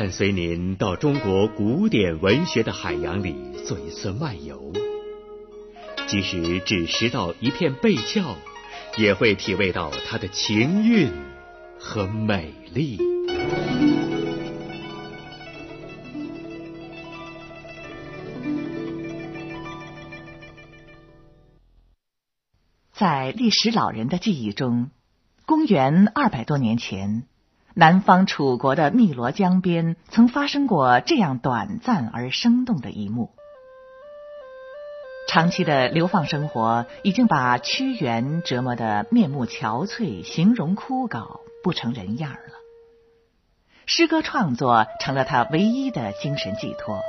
伴随您到中国古典文学的海洋里做一次漫游，即使只拾到一片贝壳，也会体味到它的情韵和美丽。在历史老人的记忆中，公元二百多年前。南方楚国的汨罗江边，曾发生过这样短暂而生动的一幕。长期的流放生活已经把屈原折磨得面目憔悴、形容枯槁、不成人样了。诗歌创作成了他唯一的精神寄托。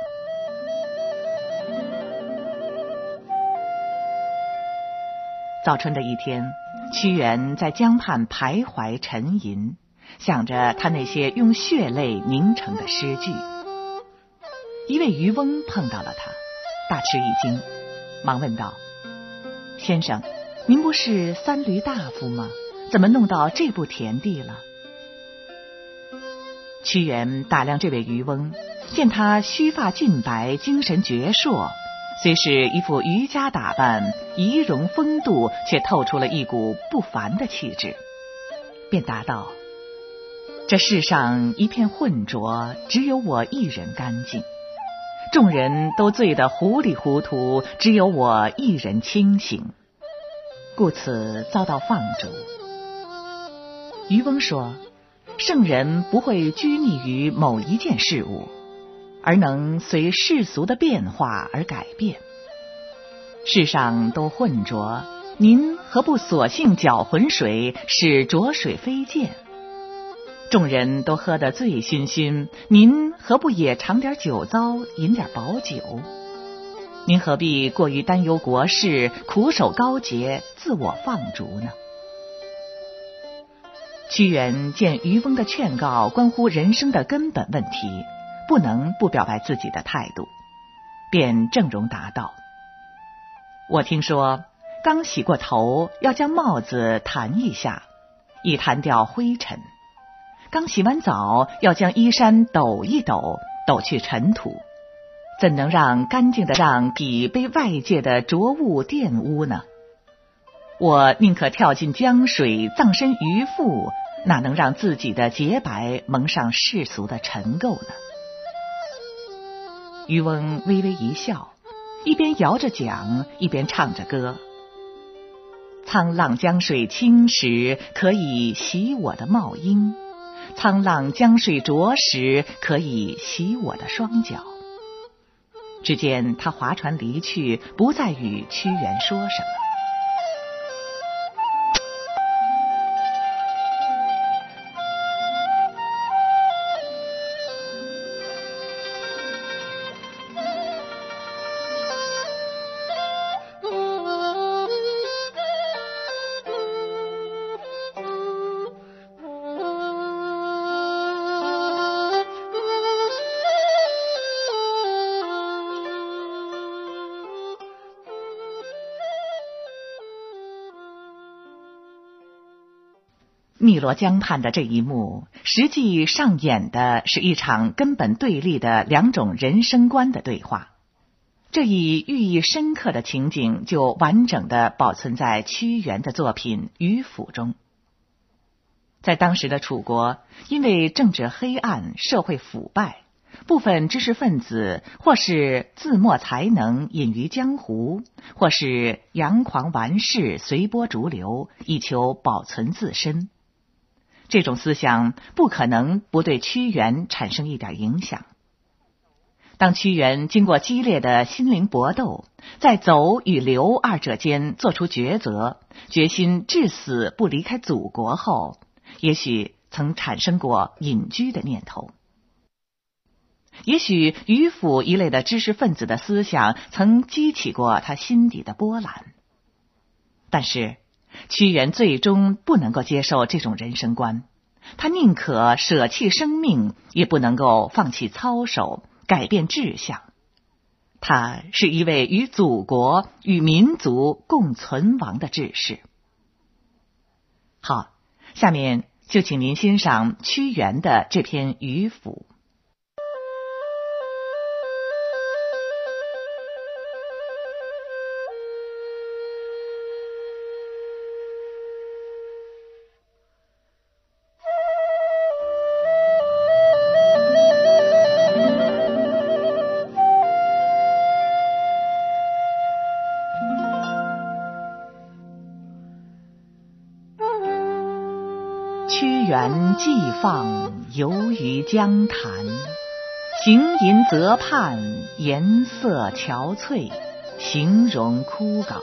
早春的一天，屈原在江畔徘徊沉吟。想着他那些用血泪凝成的诗句，一位渔翁碰到了他，大吃一惊，忙问道：“先生，您不是三闾大夫吗？怎么弄到这步田地了？”屈原打量这位渔翁，见他须发尽白，精神矍铄，虽是一副渔家打扮，仪容风度却透出了一股不凡的气质，便答道。这世上一片浑浊，只有我一人干净；众人都醉得糊里糊涂，只有我一人清醒，故此遭到放逐。渔翁说：“圣人不会拘泥于某一件事物，而能随世俗的变化而改变。世上都浑浊，您何不索性搅浑水，使浊水飞溅？”众人都喝得醉醺醺，您何不也尝点酒糟，饮点薄酒？您何必过于担忧国事，苦守高洁，自我放逐呢？屈原见渔翁的劝告关乎人生的根本问题，不能不表白自己的态度，便正容答道：“我听说，刚洗过头，要将帽子弹一下，以弹掉灰尘。”刚洗完澡，要将衣衫抖一抖，抖去尘土，怎能让干净的让体被外界的浊物玷污呢？我宁可跳进江水，葬身鱼腹，哪能让自己的洁白蒙上世俗的尘垢呢？渔翁微微一笑，一边摇着桨，一边唱着歌：“沧浪江水清时，可以洗我的帽缨。”沧浪江水着时，可以洗我的双脚。只见他划船离去，不再与屈原说什么。汨罗江畔的这一幕，实际上演的是一场根本对立的两种人生观的对话。这一寓意深刻的情景，就完整的保存在屈原的作品《渔府》中。在当时的楚国，因为政治黑暗、社会腐败，部分知识分子或是自没才能，隐于江湖；或是佯狂玩世，随波逐流，以求保存自身。这种思想不可能不对屈原产生一点影响。当屈原经过激烈的心灵搏斗，在走与留二者间做出抉择，决心至死不离开祖国后，也许曾产生过隐居的念头。也许渔府一类的知识分子的思想曾激起过他心底的波澜，但是。屈原最终不能够接受这种人生观，他宁可舍弃生命，也不能够放弃操守，改变志向。他是一位与祖国与民族共存亡的志士。好，下面就请您欣赏屈原的这篇《渔府》。寄放游于江潭，行吟泽畔，颜色憔悴，形容枯槁。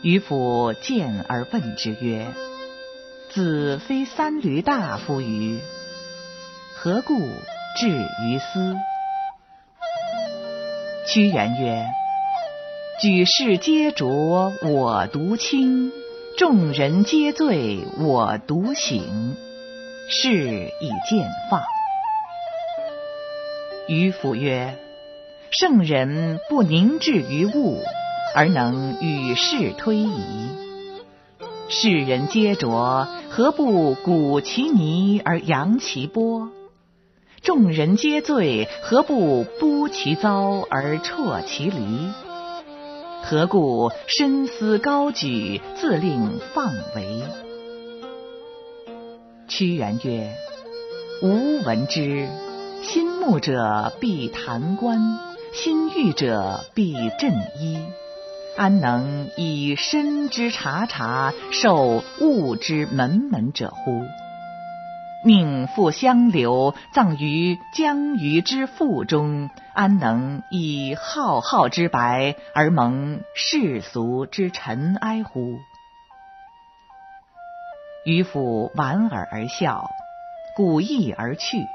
渔父见而问之曰：“子非三闾大夫于？何故至于斯？”屈原曰：“举世皆浊我独清，众人皆醉我独醒，是以见放。”渔父曰：“圣人不凝滞于物。”而能与世推移，世人皆浊，何不鼓其泥而扬其波？众人皆醉，何不剥其糟而啜其离？何故深思高举，自令放为？屈原曰：“吾闻之，心慕者必弹冠，心欲者必振衣。”安能以身之察察，受物之门门者乎？命复相留，葬于江鱼之腹中，安能以浩浩之白而蒙世俗之尘埃乎？渔父莞尔而笑，鼓意而去，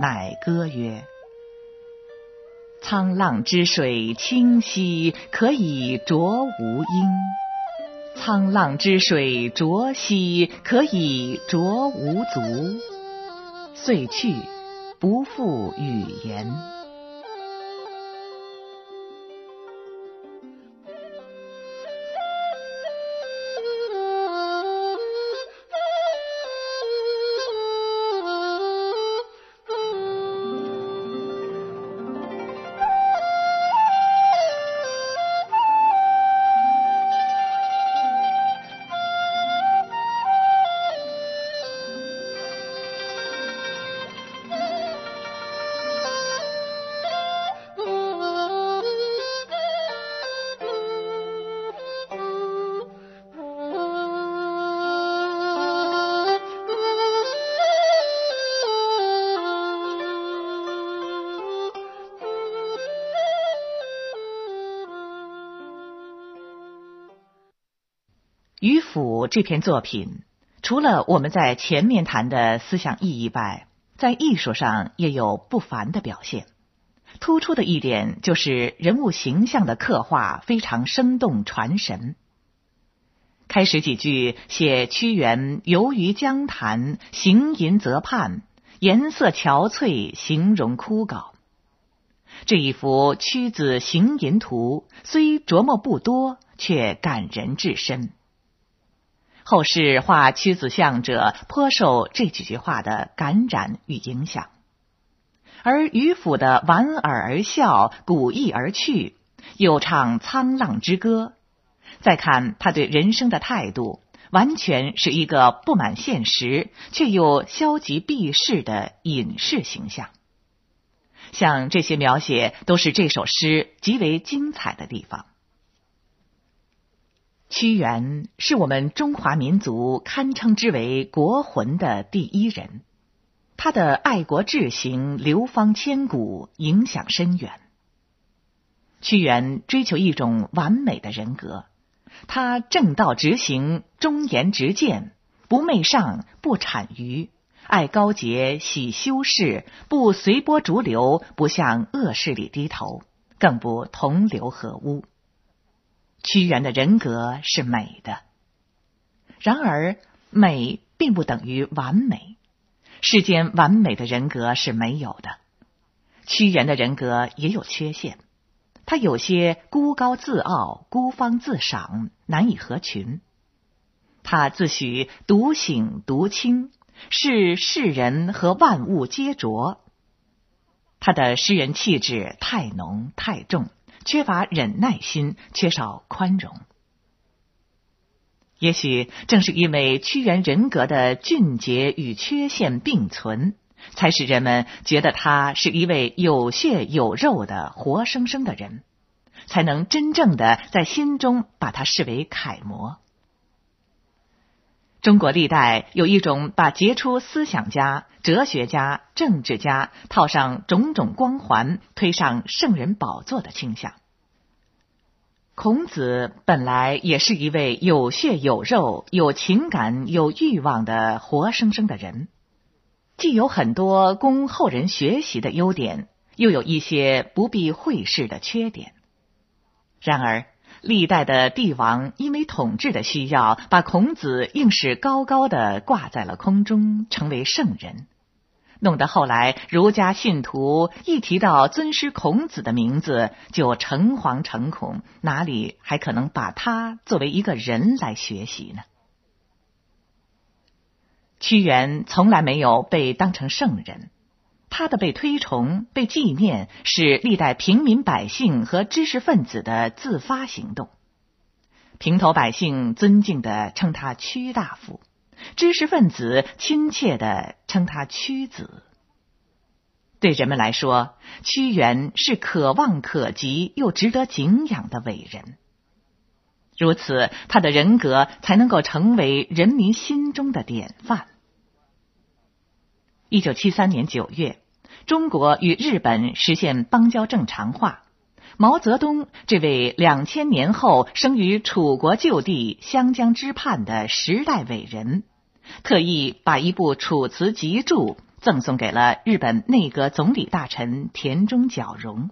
乃歌曰。沧浪之水清兮，可以濯吾缨；沧浪之水浊兮，可以濯吾足。遂去，不复语言。这篇作品，除了我们在前面谈的思想意义外，在艺术上也有不凡的表现。突出的一点就是人物形象的刻画非常生动传神。开始几句写屈原游于江潭，行吟泽畔，颜色憔悴，形容枯槁。这一幅屈子行吟图虽琢磨不多，却感人至深。后世画屈子像者，颇受这几句话的感染与影响。而渔父的莞尔而笑，鼓意而去，又唱沧浪之歌。再看他对人生的态度，完全是一个不满现实却又消极避世的隐士形象。像这些描写，都是这首诗极为精彩的地方。屈原是我们中华民族堪称之为国魂的第一人，他的爱国志行流芳千古，影响深远。屈原追求一种完美的人格，他正道直行，忠言直谏，不媚上，不谄谀，爱高洁，喜修饰，不随波逐流，不向恶势力低头，更不同流合污。屈原的人格是美的，然而美并不等于完美，世间完美的人格是没有的。屈原的人格也有缺陷，他有些孤高自傲、孤芳自赏，难以合群。他自诩独醒独清，视世人和万物皆浊。他的诗人气质太浓太重。缺乏忍耐心，缺少宽容。也许正是因为屈原人格的俊杰与缺陷并存，才使人们觉得他是一位有血有肉的活生生的人，才能真正的在心中把他视为楷模。中国历代有一种把杰出思想家、哲学家、政治家套上种种光环，推上圣人宝座的倾向。孔子本来也是一位有血有肉、有情感、有欲望的活生生的人，既有很多供后人学习的优点，又有一些不必讳视的缺点。然而，历代的帝王因为统治的需要，把孔子硬是高高的挂在了空中，成为圣人，弄得后来儒家信徒一提到尊师孔子的名字，就诚惶诚恐，哪里还可能把他作为一个人来学习呢？屈原从来没有被当成圣人。他的被推崇、被纪念，是历代平民百姓和知识分子的自发行动。平头百姓尊敬的称他屈大夫，知识分子亲切的称他屈子。对人们来说，屈原是可望可及又值得敬仰的伟人。如此，他的人格才能够成为人民心中的典范。一九七三年九月，中国与日本实现邦交正常化。毛泽东这位两千年后生于楚国旧地湘江之畔的时代伟人，特意把一部《楚辞集注》赠送给了日本内阁总理大臣田中角荣。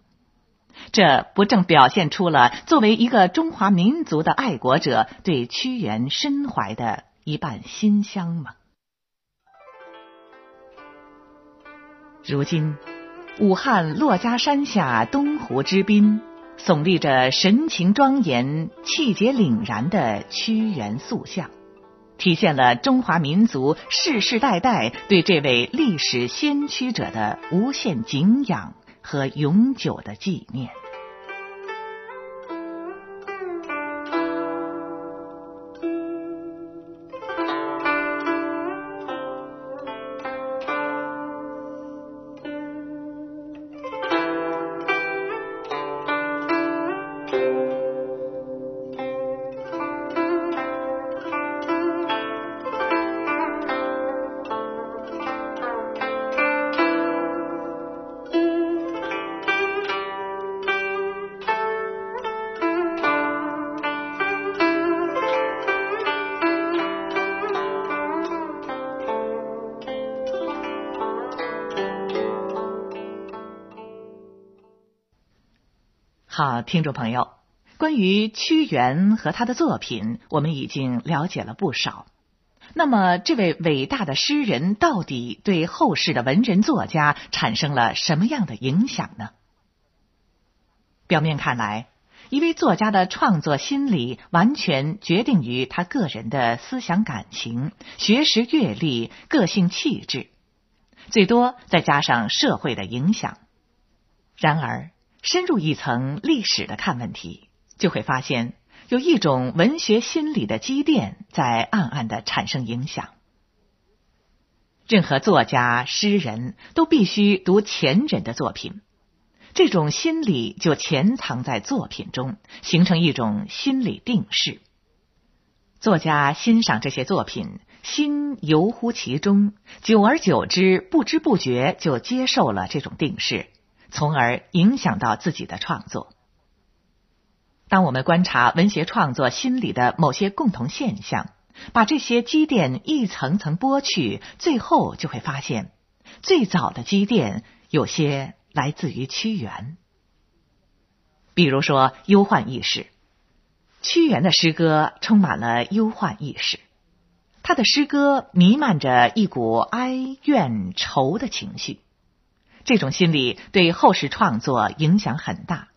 这不正表现出了作为一个中华民族的爱国者对屈原深怀的一半心香吗？如今，武汉珞珈山下东湖之滨，耸立着神情庄严、气节凛然的屈原塑像，体现了中华民族世世代代对这位历史先驱者的无限敬仰和永久的纪念。听众朋友，关于屈原和他的作品，我们已经了解了不少。那么，这位伟大的诗人到底对后世的文人作家产生了什么样的影响呢？表面看来，一位作家的创作心理完全决定于他个人的思想感情、学识阅历、个性气质，最多再加上社会的影响。然而，深入一层历史的看问题，就会发现有一种文学心理的积淀在暗暗的产生影响。任何作家、诗人都必须读前人的作品，这种心理就潜藏在作品中，形成一种心理定势。作家欣赏这些作品，心游乎其中，久而久之，不知不觉就接受了这种定势。从而影响到自己的创作。当我们观察文学创作心理的某些共同现象，把这些积淀一层层剥去，最后就会发现，最早的积淀有些来自于屈原。比如说忧患意识，屈原的诗歌充满了忧患意识，他的诗歌弥漫着一股哀怨愁的情绪。这种心理对后世创作影响很大，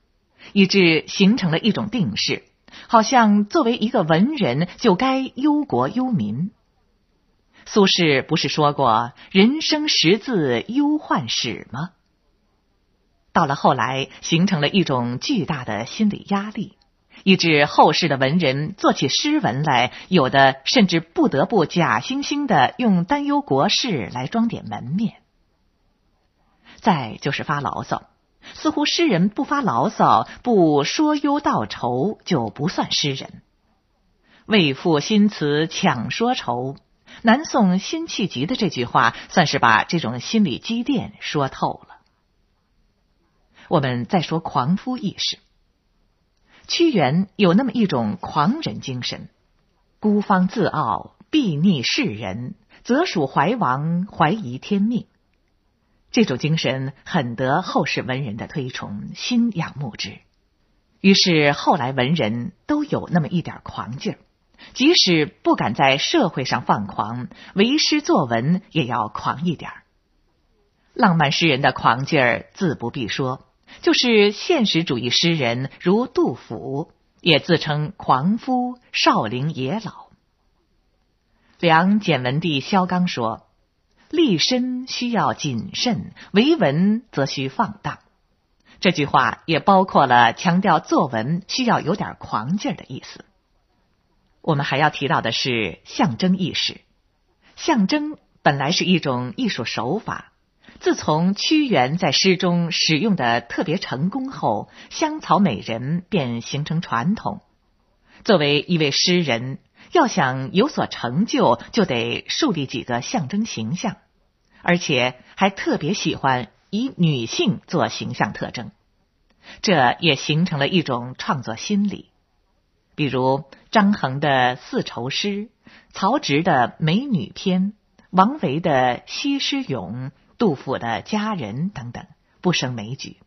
以致形成了一种定势，好像作为一个文人就该忧国忧民。苏轼不是说过“人生识字忧患始”吗？到了后来，形成了一种巨大的心理压力，以致后世的文人做起诗文来，有的甚至不得不假惺惺的用担忧国事来装点门面。再就是发牢骚，似乎诗人不发牢骚、不说忧道愁就不算诗人。为赋新词强说愁，南宋辛弃疾的这句话，算是把这种心理积淀说透了。我们再说狂夫意识，屈原有那么一种狂人精神，孤芳自傲，睥睨世人，则属怀王，怀疑天命。这种精神很得后世文人的推崇，心仰慕之。于是后来文人都有那么一点狂劲儿，即使不敢在社会上放狂，为诗作文也要狂一点儿。浪漫诗人的狂劲儿自不必说。就是现实主义诗人，如杜甫，也自称狂夫，少陵野老。梁简文帝萧纲说：“立身需要谨慎，为文则需放荡。”这句话也包括了强调作文需要有点狂劲儿的意思。我们还要提到的是象征意识。象征本来是一种艺术手法。自从屈原在诗中使用的特别成功后，香草美人便形成传统。作为一位诗人，要想有所成就，就得树立几个象征形象，而且还特别喜欢以女性做形象特征。这也形成了一种创作心理，比如张衡的《四愁诗》，曹植的《美女篇》，王维的《西施咏》。杜甫的佳人等等，不胜枚举。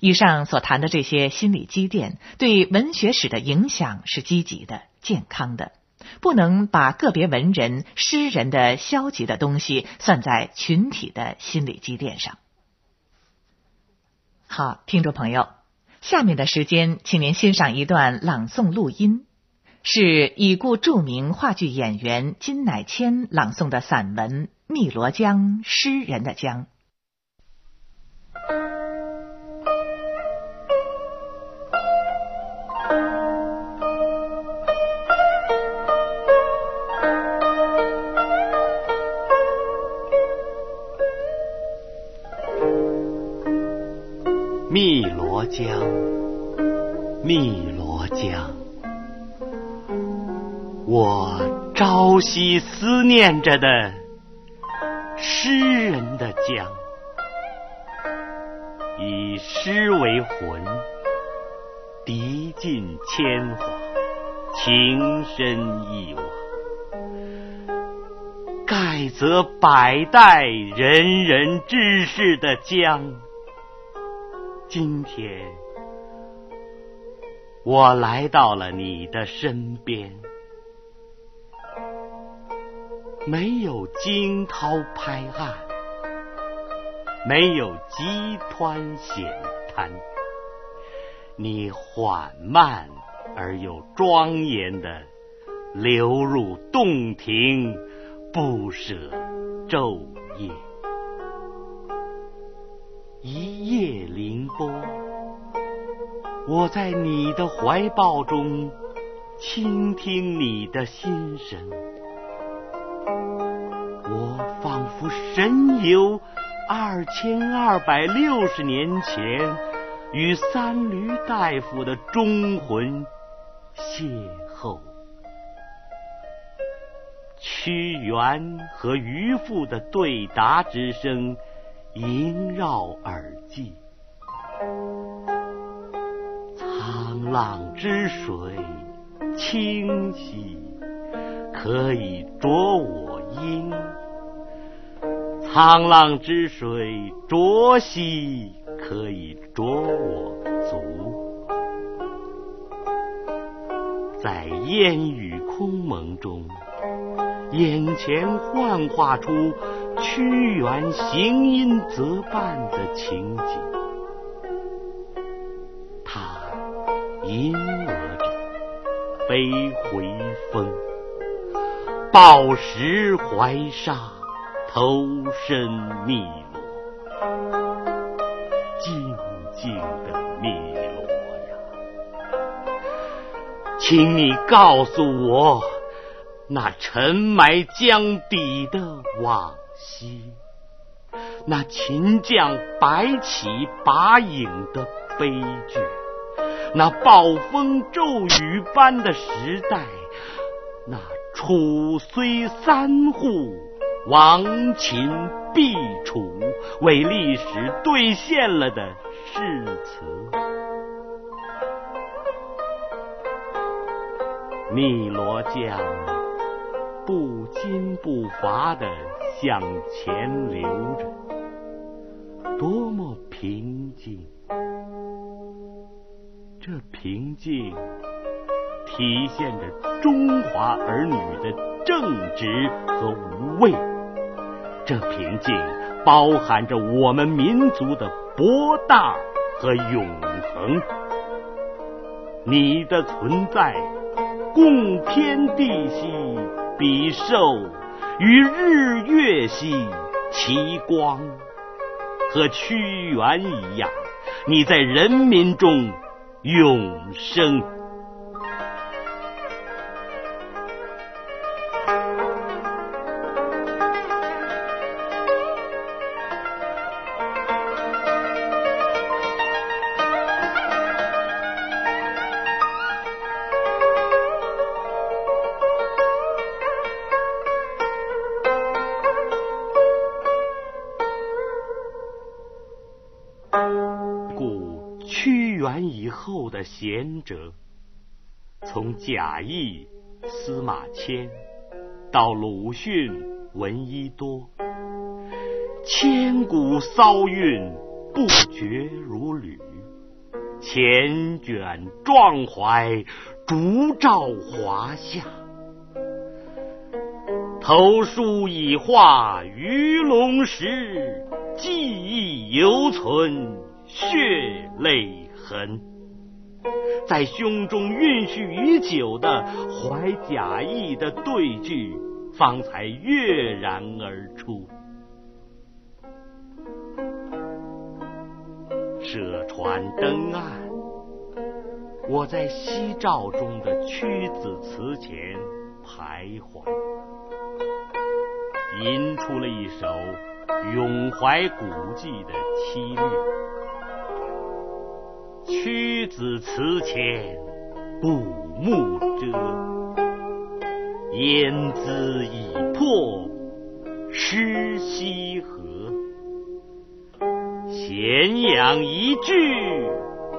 以上所谈的这些心理积淀，对文学史的影响是积极的、健康的，不能把个别文人、诗人的消极的东西算在群体的心理积淀上。好，听众朋友，下面的时间，请您欣赏一段朗诵录音，是已故著名话剧演员金乃谦朗诵的散文。汨罗江，诗人的江。我朝夕思念着的。诗人的江，以诗为魂，涤尽铅华，情深意往，盖则百代仁人志士的江。今天，我来到了你的身边。没有惊涛拍岸，没有急湍险滩，你缓慢而又庄严的流入洞庭，不舍昼夜。一夜凌波，我在你的怀抱中倾听你的心声。神游二千二百六十年前，与三闾大夫的忠魂邂逅，屈原和渔父的对答之声萦绕耳际。沧浪之水清兮，可以濯我缨。沧浪之水浊兮，可以濯我足。在烟雨空蒙中，眼前幻化出屈原行吟则伴的情景。他吟额着悲回风，抱石怀沙。投身汨罗，静静的汨罗呀，请你告诉我，那沉埋江底的往昔，那秦将白起拔影的悲剧，那暴风骤雨般的时代，那。楚虽三户，亡秦必楚，为历史兑现了的誓词。汨罗江不惊不伐地向前流着，多么平静！这平静。体现着中华儿女的正直和无畏，这平静包含着我们民族的博大和永恒。你的存在，共天地兮比寿，与日月兮齐光，和屈原一样，你在人民中永生。故屈原以后的贤者，从贾谊、司马迁到鲁迅、闻一多，千古骚韵不绝如缕，缱绻壮怀烛照华夏，投书已化鱼龙石，记忆犹存血泪痕。在胸中蕴蓄已久的怀贾谊的对句，方才跃然而出。舍船登岸，我在夕照中的屈子祠前徘徊，吟出了一首咏怀古迹的凄律。屈子祠前古木遮，烟姿已破湿溪河。咸阳一句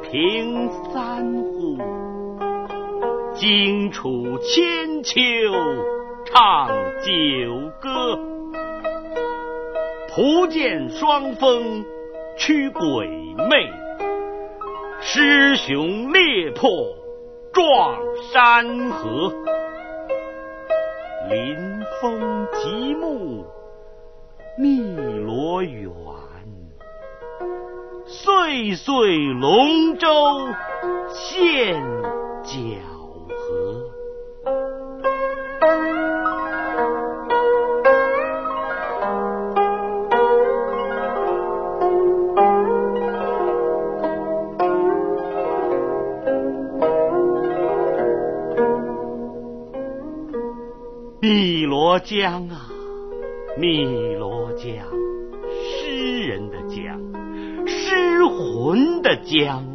平三户，荆楚千秋唱九歌。蒲剑双峰驱鬼魅。狮雄猎破撞山河，临风极目汨罗远，岁岁龙舟献角。罗江啊，汨罗江，诗人的江，诗魂的江，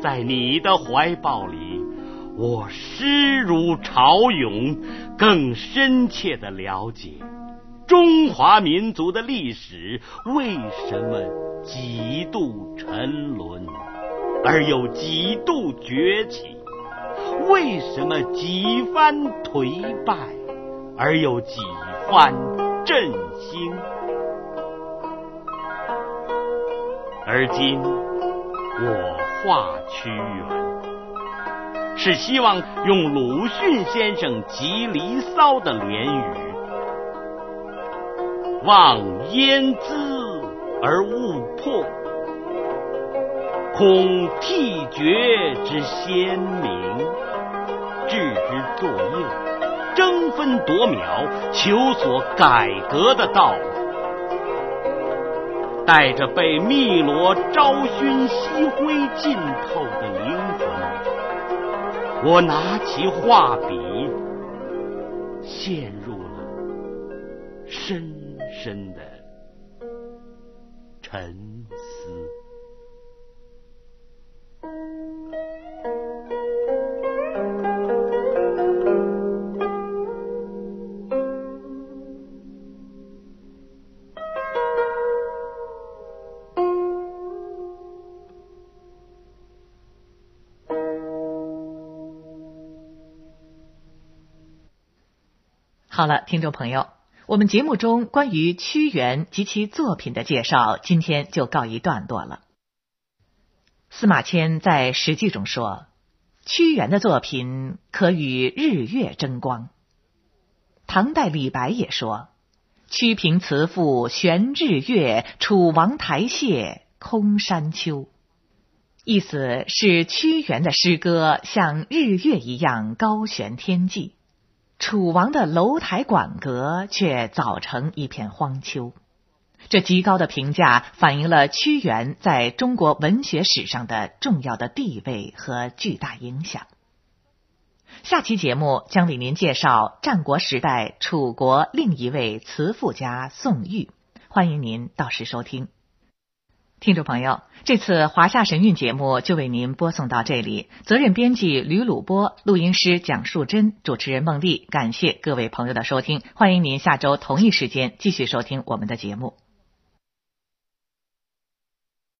在你的怀抱里，我诗如潮涌，更深切的了解中华民族的历史为什么几度沉沦，而又几度崛起，为什么几番颓败。而有几番振兴，而今我画屈原，是希望用鲁迅先生集《离骚》的联语：“望烟姿而勿迫，恐替绝之先明，置之作右。”争分夺秒，求索改革的道路。带着被汨罗朝熏夕灰浸透的灵魂，我拿起画笔，陷入了深深的沉思。好了，听众朋友，我们节目中关于屈原及其作品的介绍，今天就告一段落了。司马迁在《史记》中说，屈原的作品可与日月争光。唐代李白也说：“屈平辞赋悬日月，楚王台榭空山丘。”意思是屈原的诗歌像日月一样高悬天际。楚王的楼台馆阁却早成一片荒丘，这极高的评价反映了屈原在中国文学史上的重要的地位和巨大影响。下期节目将为您介绍战国时代楚国另一位词赋家宋玉，欢迎您到时收听。听众朋友，这次华夏神韵节目就为您播送到这里。责任编辑吕鲁波，录音师蒋树珍，主持人孟丽。感谢各位朋友的收听，欢迎您下周同一时间继续收听我们的节目。